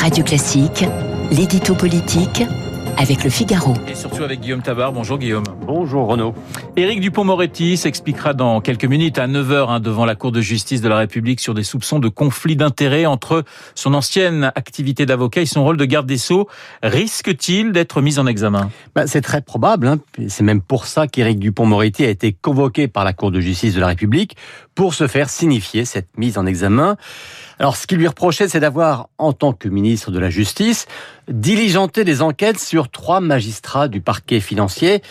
Radio Classique, l'édito politique avec le Figaro. Et surtout avec Guillaume Tabar. Bonjour Guillaume. Bonjour Renaud. Éric Dupont-Moretti s'expliquera dans quelques minutes à 9h hein, devant la Cour de justice de la République sur des soupçons de conflit d'intérêts entre son ancienne activité d'avocat et son rôle de garde des Sceaux. Risque-t-il d'être mis en examen? Bah, C'est très probable. Hein. C'est même pour ça qu'Éric Dupont-Moretti a été convoqué par la Cour de justice de la République pour se faire signifier cette mise en examen. Alors, ce qui lui reprochait, c'est d'avoir, en tant que ministre de la Justice, diligenté des enquêtes sur trois magistrats du parquet financier.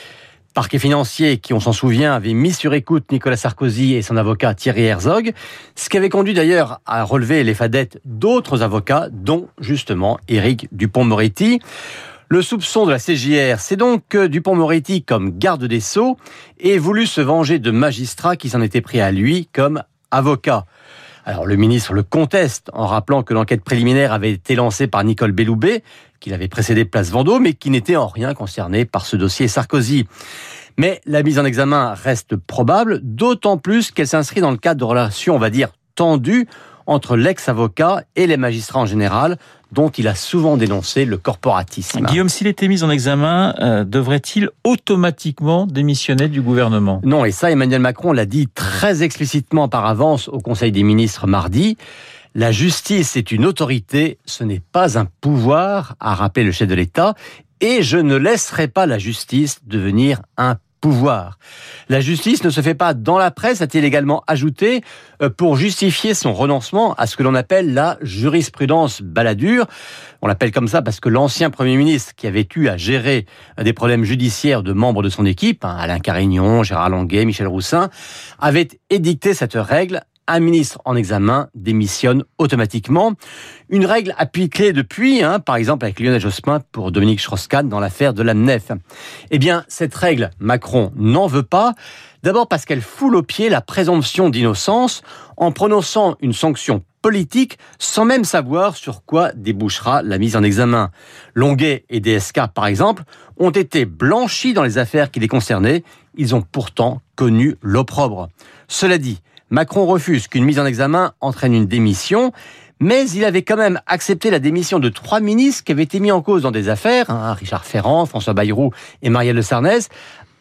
Parquet financier qui, on s'en souvient, avait mis sur écoute Nicolas Sarkozy et son avocat Thierry Herzog, ce qui avait conduit d'ailleurs à relever les fadettes d'autres avocats, dont justement Éric Dupont-Moretti. Le soupçon de la CJR, c'est donc que Dupont-Moretti, comme garde des Sceaux, ait voulu se venger de magistrats qui s'en étaient pris à lui comme avocat. Alors le ministre le conteste en rappelant que l'enquête préliminaire avait été lancée par Nicole Belloubet, qu'il avait précédé Place Vendôme mais qui n'était en rien concerné par ce dossier Sarkozy. Mais la mise en examen reste probable, d'autant plus qu'elle s'inscrit dans le cadre de relations, on va dire, tendues entre l'ex-avocat et les magistrats en général, dont il a souvent dénoncé le corporatisme. Guillaume, s'il était mis en examen, euh, devrait-il automatiquement démissionner du gouvernement? Non, et ça, Emmanuel Macron l'a dit très explicitement par avance au Conseil des ministres mardi. La justice est une autorité, ce n'est pas un pouvoir, a rappelé le chef de l'État, et je ne laisserai pas la justice devenir un La justice ne se fait pas dans la presse, a-t-il également ajouté, euh, pour justifier son renoncement à ce que l'on appelle la jurisprudence baladure. On l'appelle comme ça parce que l'ancien Premier ministre qui avait eu à gérer des problèmes judiciaires de membres de son équipe, hein, Alain Carignon, Gérard Longuet, Michel Roussin, avait édicté cette règle un ministre en examen démissionne automatiquement. Une règle appliquée depuis, hein, par exemple avec Lionel Jospin pour Dominique Strauss-Kahn dans l'affaire de la Nef. Eh bien, cette règle, Macron n'en veut pas. D'abord parce qu'elle foule au pied la présomption d'innocence en prononçant une sanction politique sans même savoir sur quoi débouchera la mise en examen. Longuet et DSK, par exemple, ont été blanchis dans les affaires qui les concernaient. Ils ont pourtant connu l'opprobre. Cela dit, Macron refuse qu'une mise en examen entraîne une démission, mais il avait quand même accepté la démission de trois ministres qui avaient été mis en cause dans des affaires, hein, Richard Ferrand, François Bayrou et Marielle de Sarnez,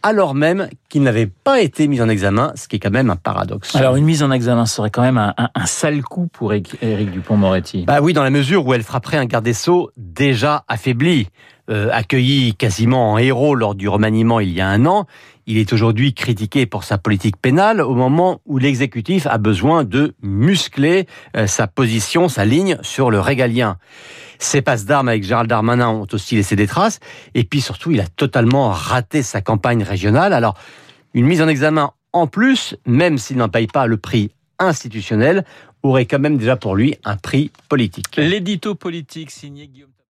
alors même qu'ils n'avaient pas été mis en examen, ce qui est quand même un paradoxe. Alors une mise en examen serait quand même un, un, sale coup pour Éric Dupont-Moretti. Bah oui, dans la mesure où elle frapperait un garde des Sceaux déjà affaibli. Euh, accueilli quasiment en héros lors du remaniement il y a un an, il est aujourd'hui critiqué pour sa politique pénale au moment où l'exécutif a besoin de muscler euh, sa position, sa ligne sur le régalien. Ses passes d'armes avec Gérald Darmanin ont aussi laissé des traces, et puis surtout il a totalement raté sa campagne régionale. Alors une mise en examen en plus, même s'il n'en paye pas le prix institutionnel, aurait quand même déjà pour lui un prix politique. L'édito politique signé Guillaume